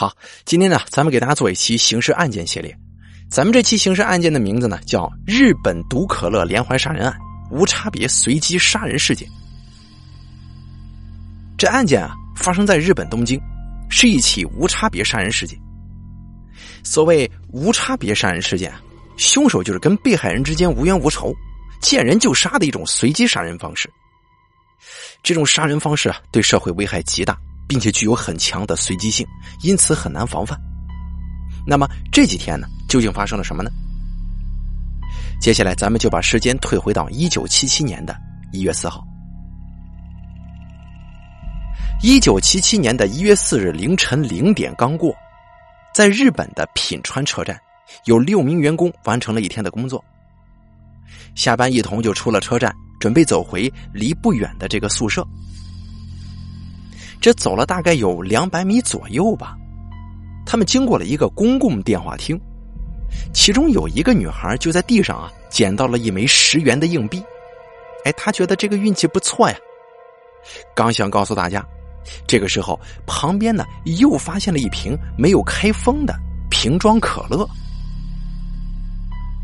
好，今天呢，咱们给大家做一期刑事案件系列。咱们这期刑事案件的名字呢，叫《日本毒可乐连环杀人案》，无差别随机杀人事件。这案件啊，发生在日本东京，是一起无差别杀人事件。所谓无差别杀人事件啊，凶手就是跟被害人之间无冤无仇，见人就杀的一种随机杀人方式。这种杀人方式啊，对社会危害极大。并且具有很强的随机性，因此很难防范。那么这几天呢，究竟发生了什么呢？接下来咱们就把时间退回到一九七七年的一月四号。一九七七年的一月四日凌晨零点刚过，在日本的品川车站，有六名员工完成了一天的工作，下班一同就出了车站，准备走回离不远的这个宿舍。这走了大概有两百米左右吧，他们经过了一个公共电话厅，其中有一个女孩就在地上啊捡到了一枚十元的硬币，哎，她觉得这个运气不错呀，刚想告诉大家，这个时候旁边呢又发现了一瓶没有开封的瓶装可乐，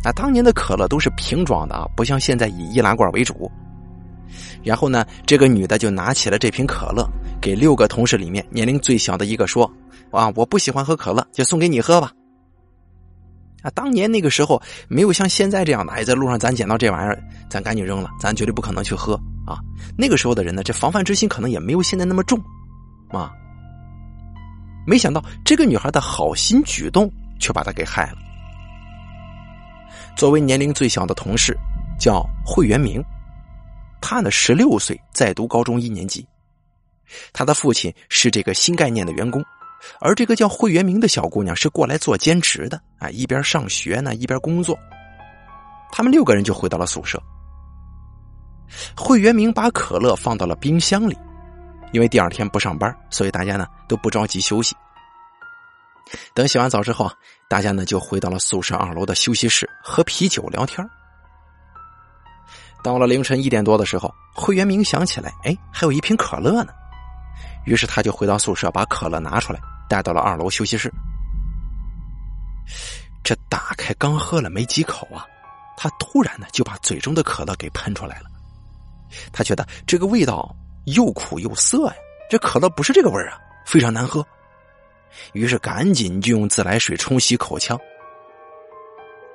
那当年的可乐都是瓶装的啊，不像现在以易拉罐为主。然后呢，这个女的就拿起了这瓶可乐，给六个同事里面年龄最小的一个说：“啊，我不喜欢喝可乐，就送给你喝吧。”啊，当年那个时候没有像现在这样的，哎，在路上咱捡到这玩意儿，咱赶紧扔了，咱绝对不可能去喝啊。那个时候的人呢，这防范之心可能也没有现在那么重，啊。没想到这个女孩的好心举动却把她给害了。作为年龄最小的同事，叫惠元明。他呢，十六岁，在读高中一年级。他的父亲是这个新概念的员工，而这个叫惠元明的小姑娘是过来做兼职的啊，一边上学呢，一边工作。他们六个人就回到了宿舍。惠元明把可乐放到了冰箱里，因为第二天不上班，所以大家呢都不着急休息。等洗完澡之后，大家呢就回到了宿舍二楼的休息室，喝啤酒聊天到了凌晨一点多的时候，惠元明想起来，哎，还有一瓶可乐呢。于是他就回到宿舍，把可乐拿出来，带到了二楼休息室。这打开刚喝了没几口啊，他突然呢就把嘴中的可乐给喷出来了。他觉得这个味道又苦又涩呀，这可乐不是这个味儿啊，非常难喝。于是赶紧就用自来水冲洗口腔。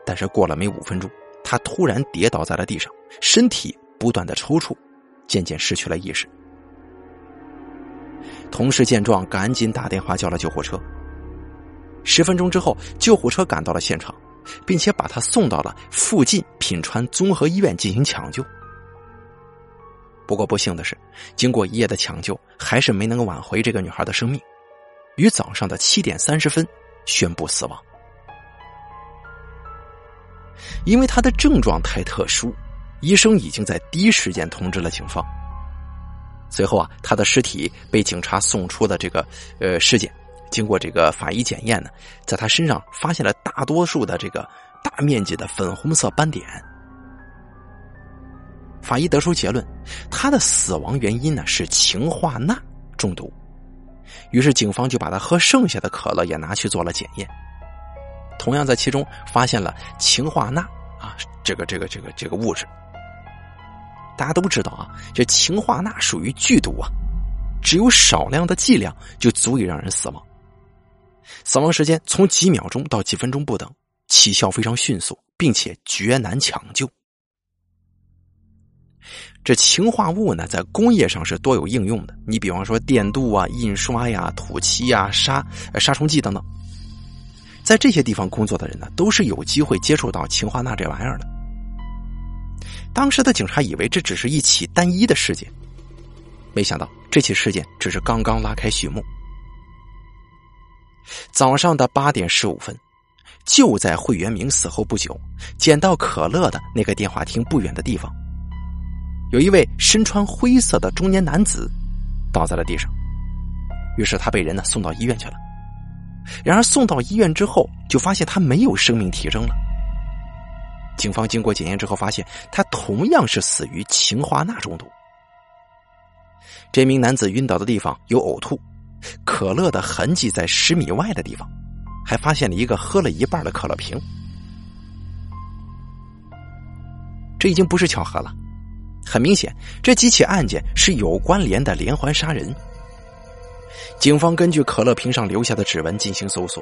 但是过了没五分钟。他突然跌倒在了地上，身体不断的抽搐，渐渐失去了意识。同事见状，赶紧打电话叫了救护车。十分钟之后，救护车赶到了现场，并且把他送到了附近品川综合医院进行抢救。不过不幸的是，经过一夜的抢救，还是没能挽回这个女孩的生命，于早上的七点三十分宣布死亡。因为他的症状太特殊，医生已经在第一时间通知了警方。随后啊，他的尸体被警察送出的这个呃尸检，经过这个法医检验呢，在他身上发现了大多数的这个大面积的粉红色斑点。法医得出结论，他的死亡原因呢是氰化钠中毒。于是警方就把他喝剩下的可乐也拿去做了检验。同样在其中发现了氰化钠啊，这个这个这个这个物质。大家都知道啊，这氰化钠属于剧毒啊，只有少量的剂量就足以让人死亡。死亡时间从几秒钟到几分钟不等，起效非常迅速，并且绝难抢救。这氰化物呢，在工业上是多有应用的，你比方说电镀啊、印刷呀、土漆呀、杀杀虫剂等等。在这些地方工作的人呢，都是有机会接触到氰化钠这玩意儿的。当时的警察以为这只是一起单一的事件，没想到这起事件只是刚刚拉开序幕。早上的八点十五分，就在惠元明死后不久，捡到可乐的那个电话亭不远的地方，有一位身穿灰色的中年男子倒在了地上，于是他被人呢送到医院去了。然而送到医院之后，就发现他没有生命体征了。警方经过检验之后，发现他同样是死于氰化钠中毒。这名男子晕倒的地方有呕吐，可乐的痕迹在十米外的地方，还发现了一个喝了一半的可乐瓶。这已经不是巧合了，很明显，这几起案件是有关联的连环杀人。警方根据可乐瓶上留下的指纹进行搜索。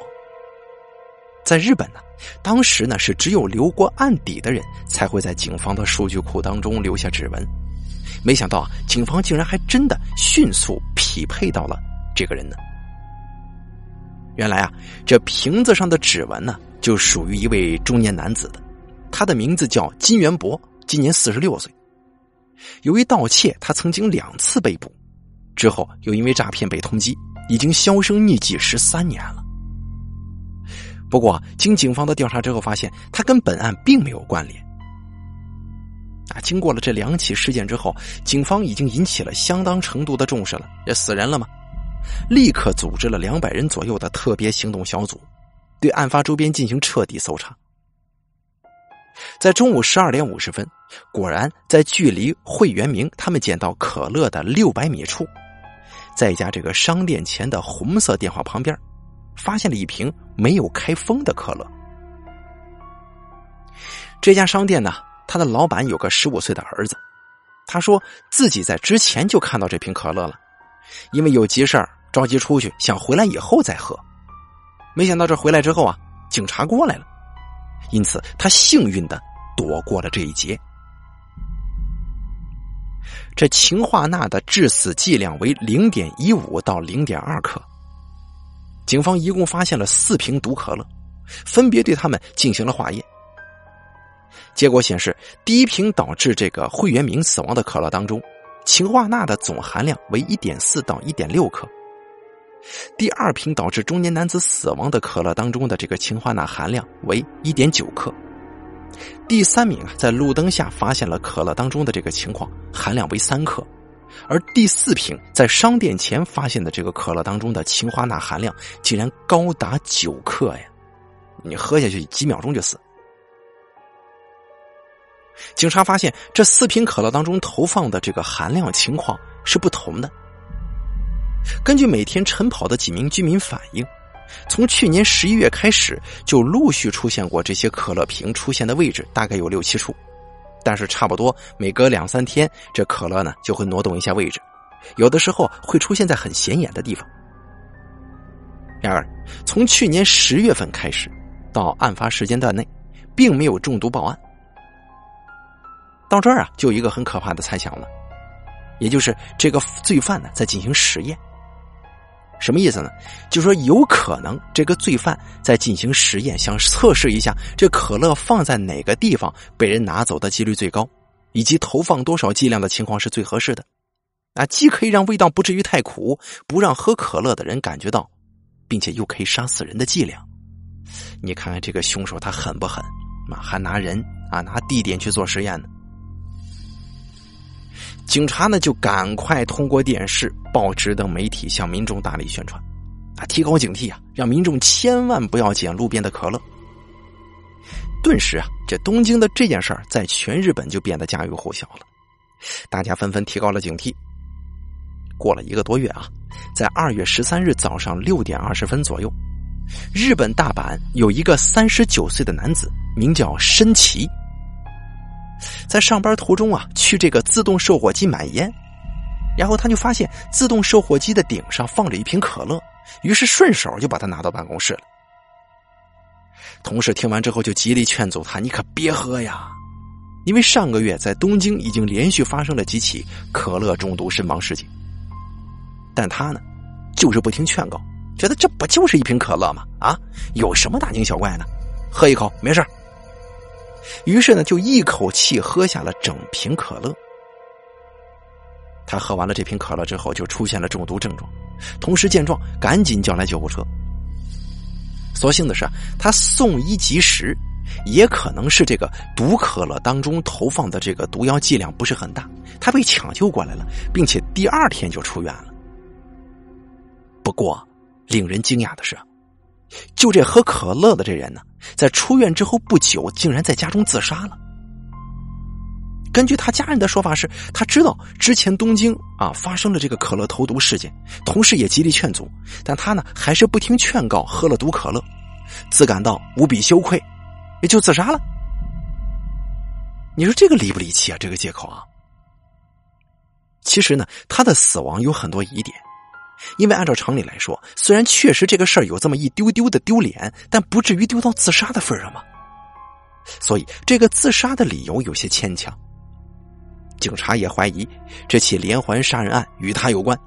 在日本呢，当时呢是只有留过案底的人才会在警方的数据库当中留下指纹。没想到啊，警方竟然还真的迅速匹配到了这个人呢。原来啊，这瓶子上的指纹呢，就属于一位中年男子的，他的名字叫金元博，今年四十六岁。由于盗窃，他曾经两次被捕，之后又因为诈骗被通缉，已经销声匿迹十三年了。不过，经警方的调查之后，发现他跟本案并没有关联。啊，经过了这两起事件之后，警方已经引起了相当程度的重视了。这死人了吗？立刻组织了两百人左右的特别行动小组，对案发周边进行彻底搜查。在中午十二点五十分，果然在距离惠元明他们捡到可乐的六百米处，在一家这个商店前的红色电话旁边，发现了一瓶没有开封的可乐。这家商店呢？他的老板有个十五岁的儿子，他说自己在之前就看到这瓶可乐了，因为有急事着急出去，想回来以后再喝。没想到这回来之后啊，警察过来了，因此他幸运的躲过了这一劫。这氰化钠的致死剂量为零点一五到零点二克，警方一共发现了四瓶毒可乐，分别对他们进行了化验。结果显示，第一瓶导致这个会员明死亡的可乐当中，氰化钠的总含量为一点四到一点六克；第二瓶导致中年男子死亡的可乐当中的这个氰化钠含量为一点九克；第三名啊，在路灯下发现了可乐当中的这个情况，含量为三克；而第四瓶在商店前发现的这个可乐当中的氰化钠含量竟然高达九克呀！你喝下去几秒钟就死。警察发现，这四瓶可乐当中投放的这个含量情况是不同的。根据每天晨跑的几名居民反映，从去年十一月开始，就陆续出现过这些可乐瓶出现的位置，大概有六七处。但是差不多每隔两三天，这可乐呢就会挪动一下位置，有的时候会出现在很显眼的地方。然而，从去年十月份开始到案发时间段内，并没有中毒报案。到这儿啊，就有一个很可怕的猜想了，也就是这个罪犯呢在进行实验。什么意思呢？就说有可能这个罪犯在进行实验，想测试一下这可乐放在哪个地方被人拿走的几率最高，以及投放多少剂量的情况是最合适的。啊，既可以让味道不至于太苦，不让喝可乐的人感觉到，并且又可以杀死人的剂量。你看看这个凶手他狠不狠？啊，还拿人啊拿地点去做实验呢。警察呢，就赶快通过电视、报纸等媒体向民众大力宣传，啊，提高警惕啊，让民众千万不要捡路边的可乐。顿时啊，这东京的这件事儿在全日本就变得家喻户晓了，大家纷纷提高了警惕。过了一个多月啊，在二月十三日早上六点二十分左右，日本大阪有一个三十九岁的男子，名叫申奇。在上班途中啊，去这个自动售货机买烟，然后他就发现自动售货机的顶上放着一瓶可乐，于是顺手就把它拿到办公室了。同事听完之后就极力劝阻他：“你可别喝呀，因为上个月在东京已经连续发生了几起可乐中毒身亡事件。”但他呢，就是不听劝告，觉得这不就是一瓶可乐吗？啊，有什么大惊小怪的？喝一口没事于是呢，就一口气喝下了整瓶可乐。他喝完了这瓶可乐之后，就出现了中毒症状，同时见状，赶紧叫来救护车。所幸的是，他送医及时，也可能是这个毒可乐当中投放的这个毒药剂量不是很大，他被抢救过来了，并且第二天就出院了。不过，令人惊讶的是。就这喝可乐的这人呢，在出院之后不久，竟然在家中自杀了。根据他家人的说法是，他知道之前东京啊发生了这个可乐投毒事件，同时也极力劝阻，但他呢还是不听劝告，喝了毒可乐，自感到无比羞愧，也就自杀了。你说这个离不离奇啊？这个借口啊？其实呢，他的死亡有很多疑点，因为按照常理来说，虽然确实这个事儿有这么一丢丢的丢脸，但不至于丢到自杀的份上嘛。所以这个自杀的理由有些牵强。警察也怀疑这起连环杀人案与他有关，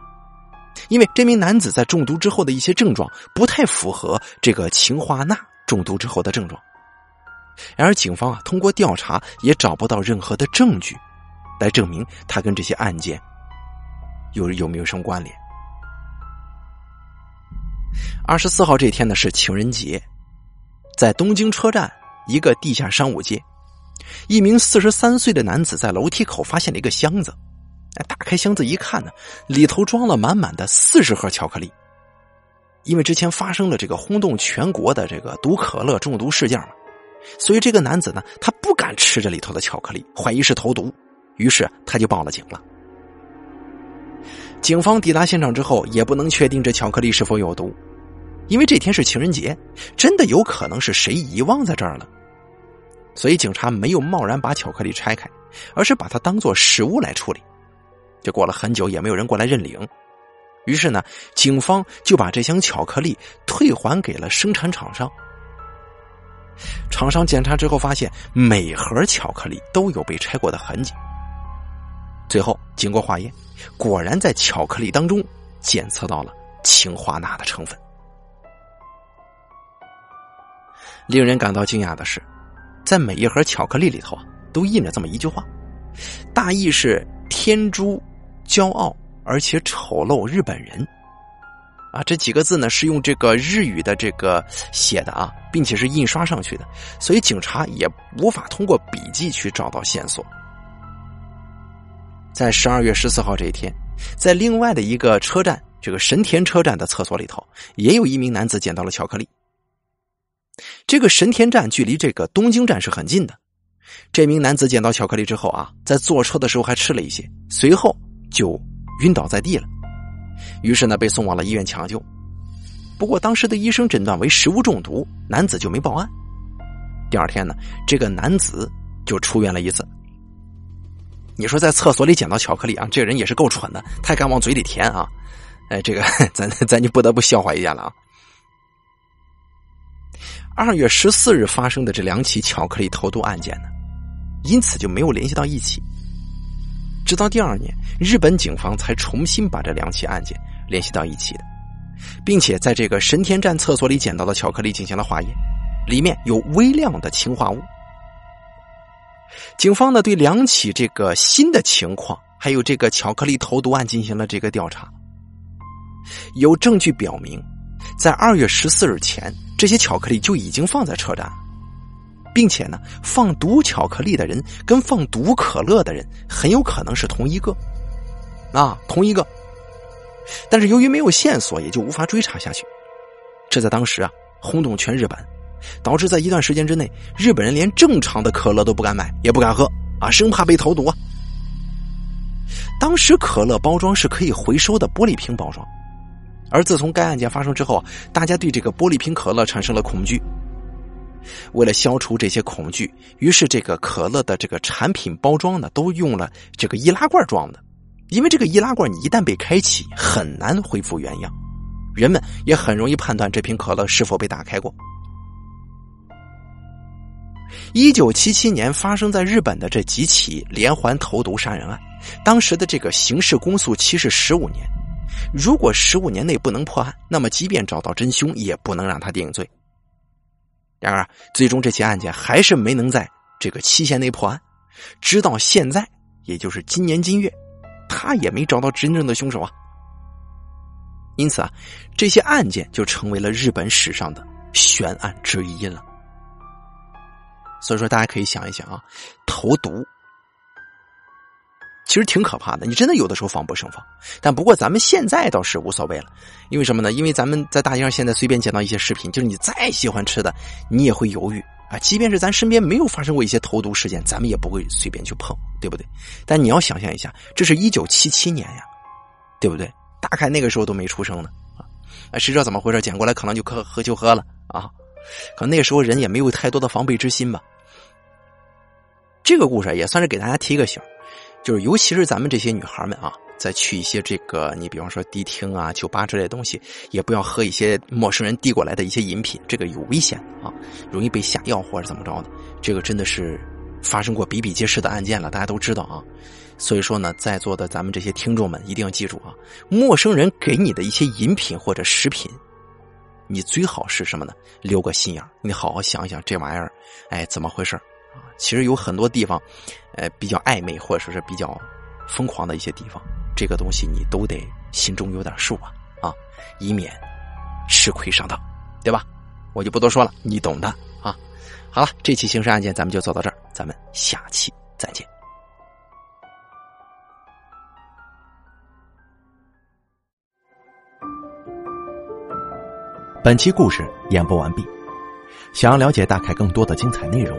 因为这名男子在中毒之后的一些症状不太符合这个氰化钠中毒之后的症状。然而，警方啊通过调查也找不到任何的证据，来证明他跟这些案件有有没有什么关联。二十四号这天呢是情人节，在东京车站一个地下商务街。一名四十三岁的男子在楼梯口发现了一个箱子，哎，打开箱子一看呢，里头装了满满的四十盒巧克力。因为之前发生了这个轰动全国的这个毒可乐中毒事件嘛，所以这个男子呢，他不敢吃这里头的巧克力，怀疑是投毒，于是他就报了警了。警方抵达现场之后，也不能确定这巧克力是否有毒，因为这天是情人节，真的有可能是谁遗忘在这儿了。所以警察没有贸然把巧克力拆开，而是把它当做食物来处理。这过了很久也没有人过来认领，于是呢，警方就把这箱巧克力退还给了生产厂商。厂商检查之后发现，每盒巧克力都有被拆过的痕迹。最后经过化验，果然在巧克力当中检测到了氰化钠的成分。令人感到惊讶的是。在每一盒巧克力里头啊，都印着这么一句话，大意是“天诛骄傲而且丑陋日本人”，啊，这几个字呢是用这个日语的这个写的啊，并且是印刷上去的，所以警察也无法通过笔迹去找到线索。在十二月十四号这一天，在另外的一个车站，这个神田车站的厕所里头，也有一名男子捡到了巧克力。这个神田站距离这个东京站是很近的。这名男子捡到巧克力之后啊，在坐车的时候还吃了一些，随后就晕倒在地了。于是呢，被送往了医院抢救。不过当时的医生诊断为食物中毒，男子就没报案。第二天呢，这个男子就出院了一次。你说在厕所里捡到巧克力啊，这人也是够蠢的，他敢往嘴里填啊！哎，这个 咱咱就不得不笑话一下了啊。二月十四日发生的这两起巧克力投毒案件呢，因此就没有联系到一起。直到第二年，日本警方才重新把这两起案件联系到一起的，并且在这个神田站厕所里捡到的巧克力进行了化验，里面有微量的氰化物。警方呢对两起这个新的情况，还有这个巧克力投毒案进行了这个调查，有证据表明，在二月十四日前。这些巧克力就已经放在车站，并且呢，放毒巧克力的人跟放毒可乐的人很有可能是同一个，啊，同一个。但是由于没有线索，也就无法追查下去。这在当时啊，轰动全日本，导致在一段时间之内，日本人连正常的可乐都不敢买，也不敢喝啊，生怕被投毒啊。当时可乐包装是可以回收的玻璃瓶包装。而自从该案件发生之后，大家对这个玻璃瓶可乐产生了恐惧。为了消除这些恐惧，于是这个可乐的这个产品包装呢，都用了这个易拉罐装的。因为这个易拉罐你一旦被开启，很难恢复原样，人们也很容易判断这瓶可乐是否被打开过。一九七七年发生在日本的这几起连环投毒杀人案，当时的这个刑事公诉期是十五年。如果十五年内不能破案，那么即便找到真凶，也不能让他定罪。然而，最终这起案件还是没能在这个期限内破案，直到现在，也就是今年今月，他也没找到真正的凶手啊。因此啊，这些案件就成为了日本史上的悬案之一了。所以说，大家可以想一想啊，投毒。其实挺可怕的，你真的有的时候防不胜防。但不过咱们现在倒是无所谓了，因为什么呢？因为咱们在大街上现在随便捡到一些食品，就是你再喜欢吃的，你也会犹豫啊，即便是咱身边没有发生过一些投毒事件，咱们也不会随便去碰，对不对？但你要想象一下，这是一九七七年呀，对不对？大概那个时候都没出生呢啊，谁知道怎么回事？捡过来可能就喝喝就喝了啊，可能那个时候人也没有太多的防备之心吧。这个故事也算是给大家提个醒，就是尤其是咱们这些女孩们啊。再去一些这个，你比方说迪厅啊、酒吧之类的东西，也不要喝一些陌生人递过来的一些饮品，这个有危险啊，容易被下药或者怎么着的。这个真的是发生过比比皆是的案件了，大家都知道啊。所以说呢，在座的咱们这些听众们一定要记住啊，陌生人给你的一些饮品或者食品，你最好是什么呢？留个心眼你好好想想这玩意儿，哎，怎么回事？其实有很多地方，呃，比较暧昧或者说是比较疯狂的一些地方。这个东西你都得心中有点数啊啊，以免吃亏上当，对吧？我就不多说了，你懂的啊。好了，这期刑事案件咱们就做到这儿，咱们下期再见。本期故事演播完毕，想要了解大凯更多的精彩内容，